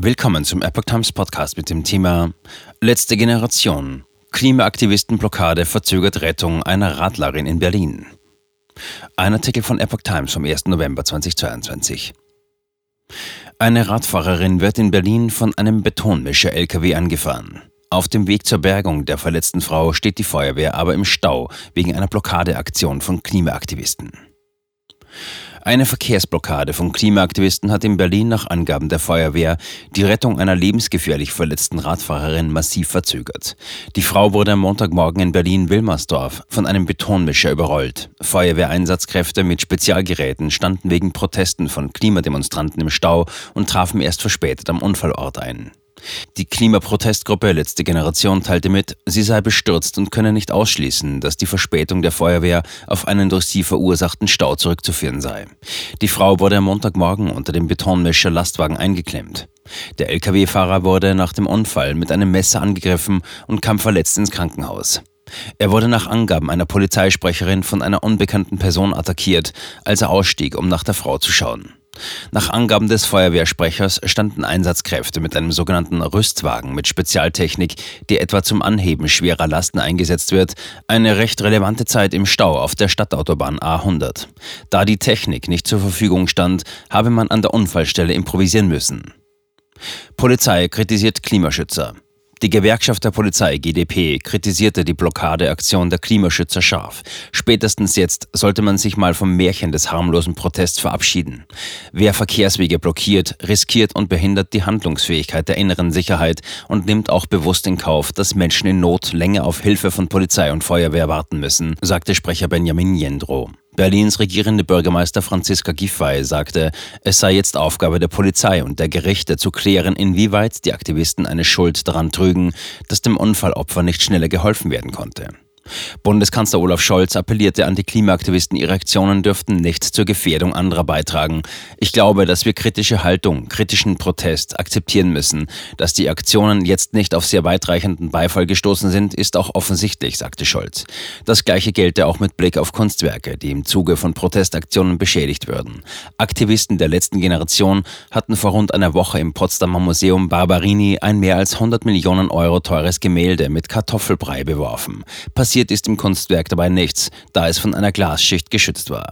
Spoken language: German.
Willkommen zum Epoch Times Podcast mit dem Thema Letzte Generation. Klimaaktivistenblockade verzögert Rettung einer Radlerin in Berlin. Ein Artikel von Epoch Times vom 1. November 2022. Eine Radfahrerin wird in Berlin von einem Betonmischer-LKW angefahren. Auf dem Weg zur Bergung der verletzten Frau steht die Feuerwehr aber im Stau wegen einer Blockadeaktion von Klimaaktivisten. Eine Verkehrsblockade von Klimaaktivisten hat in Berlin nach Angaben der Feuerwehr die Rettung einer lebensgefährlich verletzten Radfahrerin massiv verzögert. Die Frau wurde am Montagmorgen in Berlin-Wilmersdorf von einem Betonmischer überrollt. Feuerwehreinsatzkräfte mit Spezialgeräten standen wegen Protesten von Klimademonstranten im Stau und trafen erst verspätet am Unfallort ein. Die Klimaprotestgruppe Letzte Generation teilte mit, sie sei bestürzt und könne nicht ausschließen, dass die Verspätung der Feuerwehr auf einen durch sie verursachten Stau zurückzuführen sei. Die Frau wurde am Montagmorgen unter dem Betonmischer Lastwagen eingeklemmt. Der Lkw-Fahrer wurde nach dem Unfall mit einem Messer angegriffen und kam verletzt ins Krankenhaus. Er wurde nach Angaben einer Polizeisprecherin von einer unbekannten Person attackiert, als er ausstieg, um nach der Frau zu schauen. Nach Angaben des Feuerwehrsprechers standen Einsatzkräfte mit einem sogenannten Rüstwagen mit Spezialtechnik, die etwa zum Anheben schwerer Lasten eingesetzt wird, eine recht relevante Zeit im Stau auf der Stadtautobahn A100. Da die Technik nicht zur Verfügung stand, habe man an der Unfallstelle improvisieren müssen. Polizei kritisiert Klimaschützer. Die Gewerkschaft der Polizei GdP kritisierte die Blockadeaktion der Klimaschützer scharf. Spätestens jetzt sollte man sich mal vom Märchen des harmlosen Protests verabschieden. Wer Verkehrswege blockiert, riskiert und behindert die Handlungsfähigkeit der inneren Sicherheit und nimmt auch bewusst in Kauf, dass Menschen in Not länger auf Hilfe von Polizei und Feuerwehr warten müssen, sagte Sprecher Benjamin Jendro. Berlins regierende Bürgermeister Franziska Giffey sagte, es sei jetzt Aufgabe der Polizei und der Gerichte zu klären, inwieweit die Aktivisten eine Schuld daran trügen, dass dem Unfallopfer nicht schneller geholfen werden konnte. Bundeskanzler Olaf Scholz appellierte an die Klimaaktivisten, ihre Aktionen dürften nicht zur Gefährdung anderer beitragen. Ich glaube, dass wir kritische Haltung, kritischen Protest akzeptieren müssen. Dass die Aktionen jetzt nicht auf sehr weitreichenden Beifall gestoßen sind, ist auch offensichtlich, sagte Scholz. Das gleiche gelte auch mit Blick auf Kunstwerke, die im Zuge von Protestaktionen beschädigt würden. Aktivisten der letzten Generation hatten vor rund einer Woche im Potsdamer Museum Barberini ein mehr als 100 Millionen Euro teures Gemälde mit Kartoffelbrei beworfen. Passiert Passiert ist im Kunstwerk dabei nichts, da es von einer Glasschicht geschützt war.